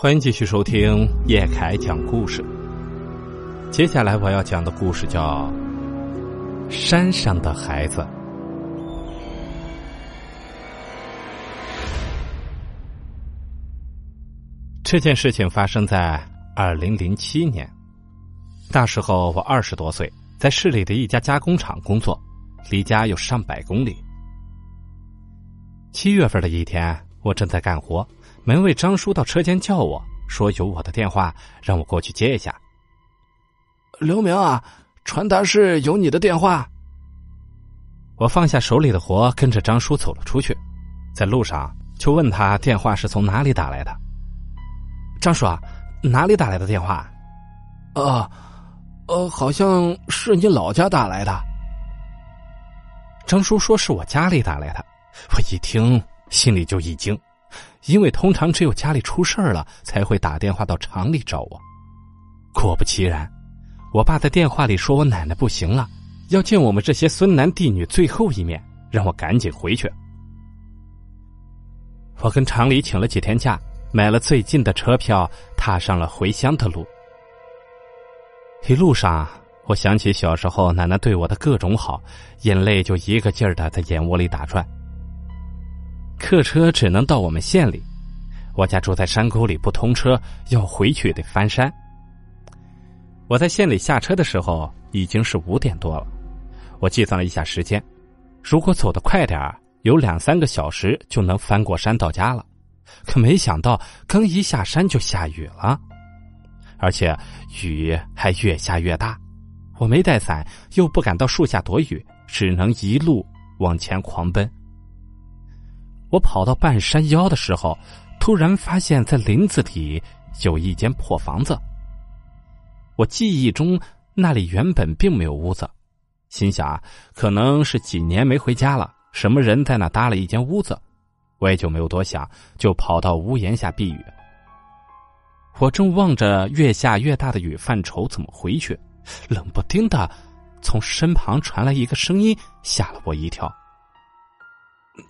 欢迎继续收听叶凯讲故事。接下来我要讲的故事叫《山上的孩子》。这件事情发生在二零零七年，那时候我二十多岁，在市里的一家加工厂工作，离家有上百公里。七月份的一天，我正在干活。门卫张叔到车间叫我说：“有我的电话，让我过去接一下。”刘明啊，传达室有你的电话。我放下手里的活，跟着张叔走了出去。在路上就问他电话是从哪里打来的。张叔啊，哪里打来的电话？啊，呃，好像是你老家打来的。张叔说是我家里打来的，我一听心里就一惊。因为通常只有家里出事儿了，才会打电话到厂里找我。果不其然，我爸在电话里说我奶奶不行了，要见我们这些孙男弟女最后一面，让我赶紧回去。我跟厂里请了几天假，买了最近的车票，踏上了回乡的路。一路上，我想起小时候奶奶对我的各种好，眼泪就一个劲儿的在眼窝里打转。客车只能到我们县里，我家住在山沟里，不通车，要回去得翻山。我在县里下车的时候已经是五点多了，我计算了一下时间，如果走得快点有两三个小时就能翻过山到家了。可没想到，刚一下山就下雨了，而且雨还越下越大。我没带伞，又不敢到树下躲雨，只能一路往前狂奔。我跑到半山腰的时候，突然发现，在林子里有一间破房子。我记忆中那里原本并没有屋子，心想可能是几年没回家了，什么人在那搭了一间屋子，我也就没有多想，就跑到屋檐下避雨。我正望着越下越大的雨，犯愁怎么回去，冷不丁的从身旁传来一个声音，吓了我一跳。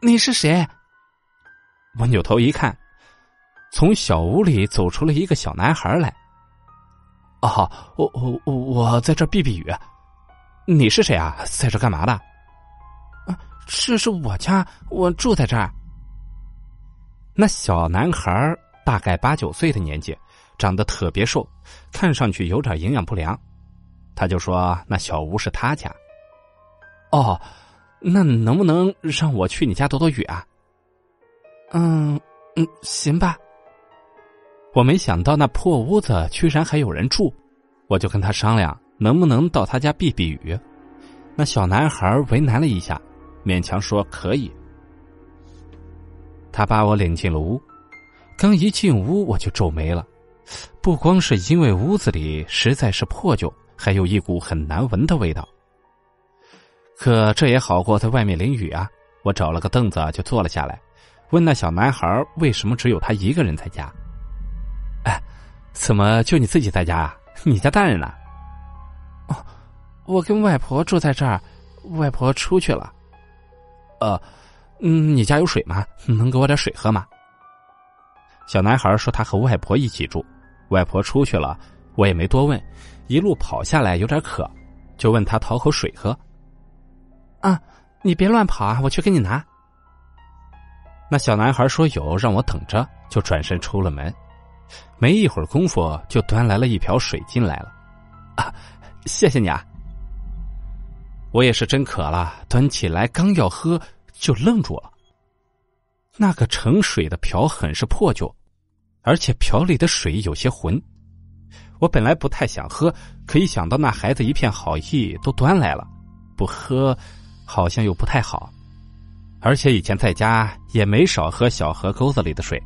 你是谁？我扭头一看，从小屋里走出了一个小男孩来。哦，我我我在这避避雨。你是谁啊？在这干嘛的？啊，这是我家，我住在这儿。那小男孩大概八九岁的年纪，长得特别瘦，看上去有点营养不良。他就说那小屋是他家。哦，那能不能让我去你家躲躲雨啊？嗯嗯，行吧。我没想到那破屋子居然还有人住，我就跟他商量能不能到他家避避雨。那小男孩为难了一下，勉强说可以。他把我领进了屋，刚一进屋我就皱眉了，不光是因为屋子里实在是破旧，还有一股很难闻的味道。可这也好过在外面淋雨啊！我找了个凳子就坐了下来。问那小男孩为什么只有他一个人在家？哎，怎么就你自己在家啊？你家大人呢？哦，我跟外婆住在这儿，外婆出去了。呃，嗯，你家有水吗？能给我点水喝吗？小男孩说他和外婆一起住，外婆出去了，我也没多问，一路跑下来有点渴，就问他讨口水喝。啊，你别乱跑啊，我去给你拿。那小男孩说有，让我等着，就转身出了门。没一会儿功夫，就端来了一瓢水进来了。啊，谢谢你啊！我也是真渴了，端起来刚要喝，就愣住了。那个盛水的瓢很是破旧，而且瓢里的水有些浑。我本来不太想喝，可一想到那孩子一片好意都端来了，不喝好像又不太好。而且以前在家也没少喝小河沟子里的水。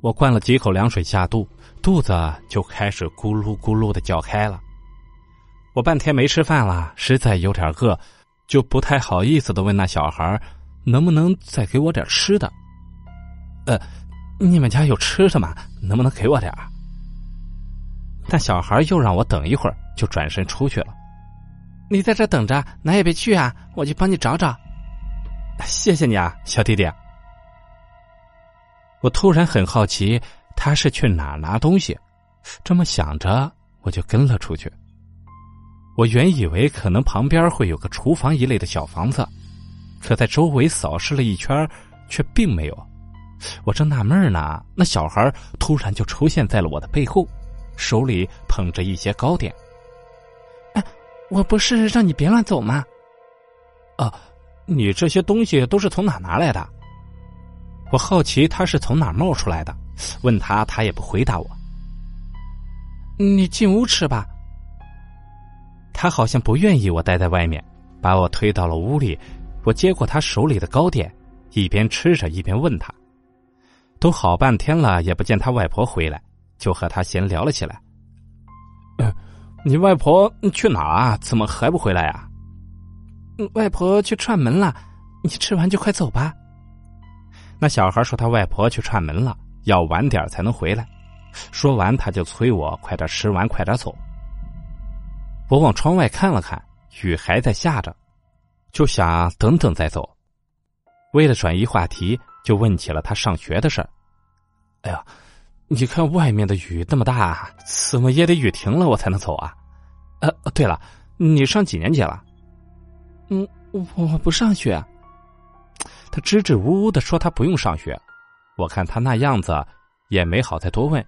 我灌了几口凉水下肚，肚子就开始咕噜咕噜的叫开了。我半天没吃饭了，实在有点饿，就不太好意思的问那小孩能不能再给我点吃的？呃，你们家有吃的吗？能不能给我点那小孩又让我等一会儿，就转身出去了。你在这等着，哪也别去啊！我去帮你找找。谢谢你啊，小弟弟。我突然很好奇，他是去哪拿东西？这么想着，我就跟了出去。我原以为可能旁边会有个厨房一类的小房子，可在周围扫视了一圈，却并没有。我正纳闷呢，那小孩突然就出现在了我的背后，手里捧着一些糕点。哎，我不是让你别乱走吗？啊，你这些东西都是从哪拿来的？我好奇他是从哪冒出来的，问他，他也不回答我。你进屋吃吧。他好像不愿意我待在外面，把我推到了屋里。我接过他手里的糕点，一边吃着一边问他。都好半天了，也不见他外婆回来，就和他闲聊了起来。你外婆去哪啊？怎么还不回来啊？外婆去串门了。你吃完就快走吧。那小孩说他外婆去串门了，要晚点才能回来。说完，他就催我快点吃完，快点走。我往窗外看了看，雨还在下着，就想等等再走。为了转移话题，就问起了他上学的事儿。哎呀，你看外面的雨那么大，怎么也得雨停了我才能走啊？呃，对了，你上几年级了？嗯，我不上学。他支支吾吾的说他不用上学，我看他那样子，也没好再多问。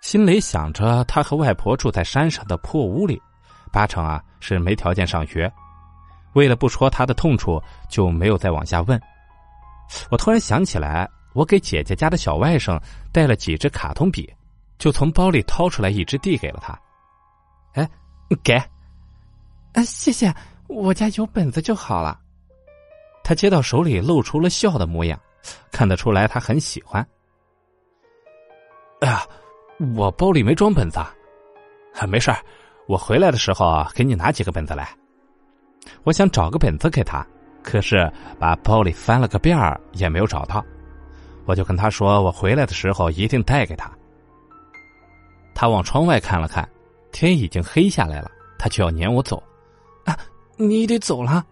心里想着他和外婆住在山上的破屋里。八成啊是没条件上学，为了不戳他的痛处，就没有再往下问。我突然想起来，我给姐姐家的小外甥带了几支卡通笔，就从包里掏出来一支递给了他。哎，给，啊，谢谢，我家有本子就好了。他接到手里露出了笑的模样，看得出来他很喜欢。哎呀，我包里没装本子，没事。我回来的时候给你拿几个本子来。我想找个本子给他，可是把包里翻了个遍儿也没有找到。我就跟他说，我回来的时候一定带给他。他往窗外看了看，天已经黑下来了，他就要撵我走。你得走了。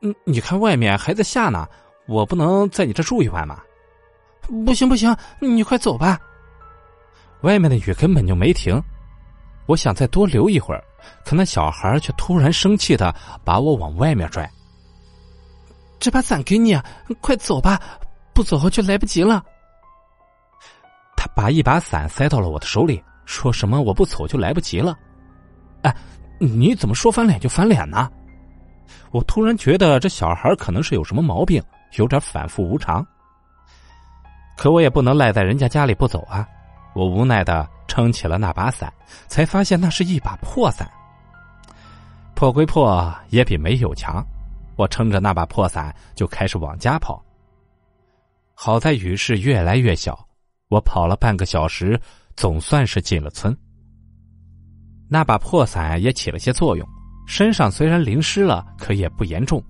嗯，你看外面还在下呢，我不能在你这住一晚吗？不行不行，你快走吧。外面的雨根本就没停。我想再多留一会儿，可那小孩却突然生气的把我往外面拽。这把伞给你，快走吧，不走就来不及了。他把一把伞塞到了我的手里，说什么我不走就来不及了。哎，你怎么说翻脸就翻脸呢？我突然觉得这小孩可能是有什么毛病，有点反复无常。可我也不能赖在人家家里不走啊，我无奈的。撑起了那把伞，才发现那是一把破伞。破归破，也比没有强。我撑着那把破伞就开始往家跑。好在雨势越来越小，我跑了半个小时，总算是进了村。那把破伞也起了些作用，身上虽然淋湿了，可也不严重。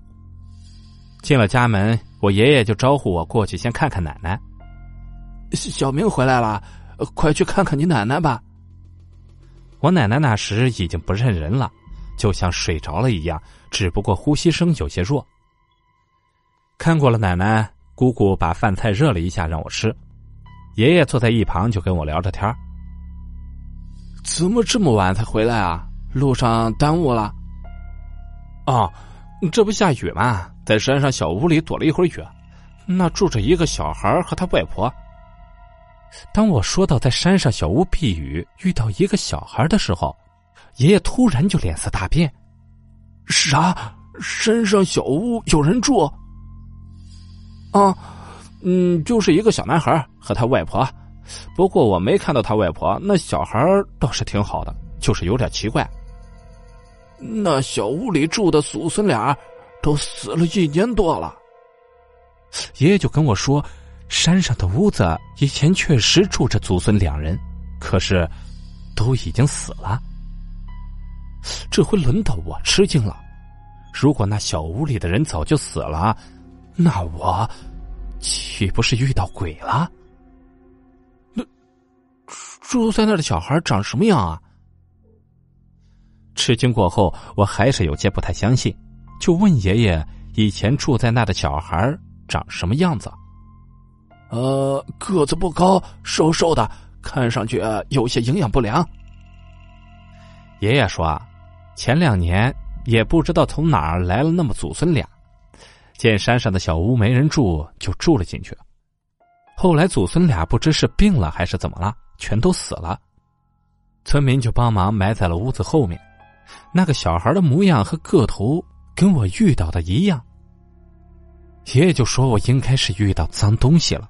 进了家门，我爷爷就招呼我过去先看看奶奶。小明回来了。快去看看你奶奶吧。我奶奶那时已经不认人了，就像睡着了一样，只不过呼吸声有些弱。看过了奶奶，姑姑把饭菜热了一下让我吃，爷爷坐在一旁就跟我聊着天怎么这么晚才回来啊？路上耽误了？哦，这不下雨吗？在山上小屋里躲了一会儿雨，那住着一个小孩和他外婆。当我说到在山上小屋避雨遇到一个小孩的时候，爷爷突然就脸色大变。啥？山上小屋有人住？啊，嗯，就是一个小男孩和他外婆。不过我没看到他外婆，那小孩倒是挺好的，就是有点奇怪。那小屋里住的祖孙俩都死了一年多了。爷爷就跟我说。山上的屋子以前确实住着祖孙两人，可是都已经死了。这回轮到我吃惊了。如果那小屋里的人早就死了，那我岂不是遇到鬼了？那住在那的小孩长什么样啊？吃惊过后，我还是有些不太相信，就问爷爷：以前住在那的小孩长什么样子？呃，个子不高，瘦瘦的，看上去有些营养不良。爷爷说，前两年也不知道从哪儿来了那么祖孙俩，见山上的小屋没人住，就住了进去。后来祖孙俩不知是病了还是怎么了，全都死了。村民就帮忙埋在了屋子后面。那个小孩的模样和个头跟我遇到的一样。爷爷就说我应该是遇到脏东西了，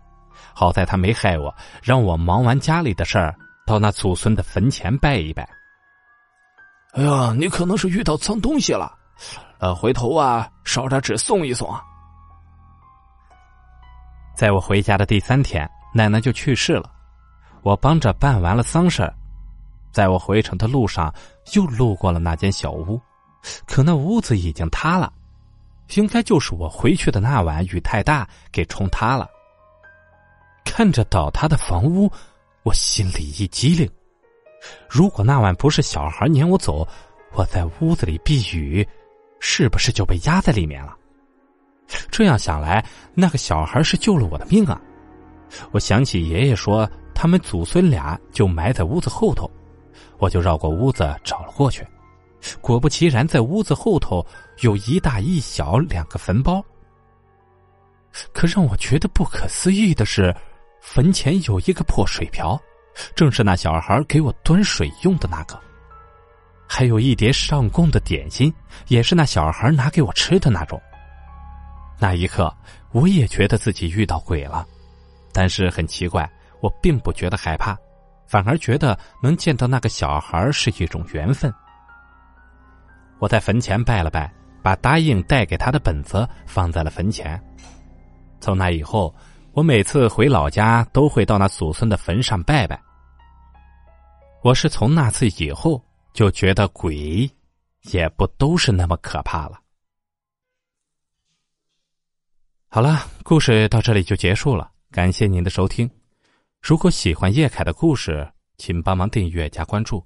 好在他没害我，让我忙完家里的事儿，到那祖孙的坟前拜一拜。哎呀，你可能是遇到脏东西了，呃，回头啊烧点纸送一送啊。在我回家的第三天，奶奶就去世了，我帮着办完了丧事在我回城的路上，又路过了那间小屋，可那屋子已经塌了。应该就是我回去的那晚雨太大给冲塌了。看着倒塌的房屋，我心里一激灵。如果那晚不是小孩撵我走，我在屋子里避雨，是不是就被压在里面了？这样想来，那个小孩是救了我的命啊！我想起爷爷说，他们祖孙俩就埋在屋子后头，我就绕过屋子找了过去。果不其然，在屋子后头有一大一小两个坟包。可让我觉得不可思议的是，坟前有一个破水瓢，正是那小孩给我端水用的那个。还有一碟上供的点心，也是那小孩拿给我吃的那种。那一刻，我也觉得自己遇到鬼了，但是很奇怪，我并不觉得害怕，反而觉得能见到那个小孩是一种缘分。我在坟前拜了拜，把答应带给他的本子放在了坟前。从那以后，我每次回老家都会到那祖孙的坟上拜拜。我是从那次以后就觉得鬼也不都是那么可怕了。好了，故事到这里就结束了，感谢您的收听。如果喜欢叶凯的故事，请帮忙订阅加关注。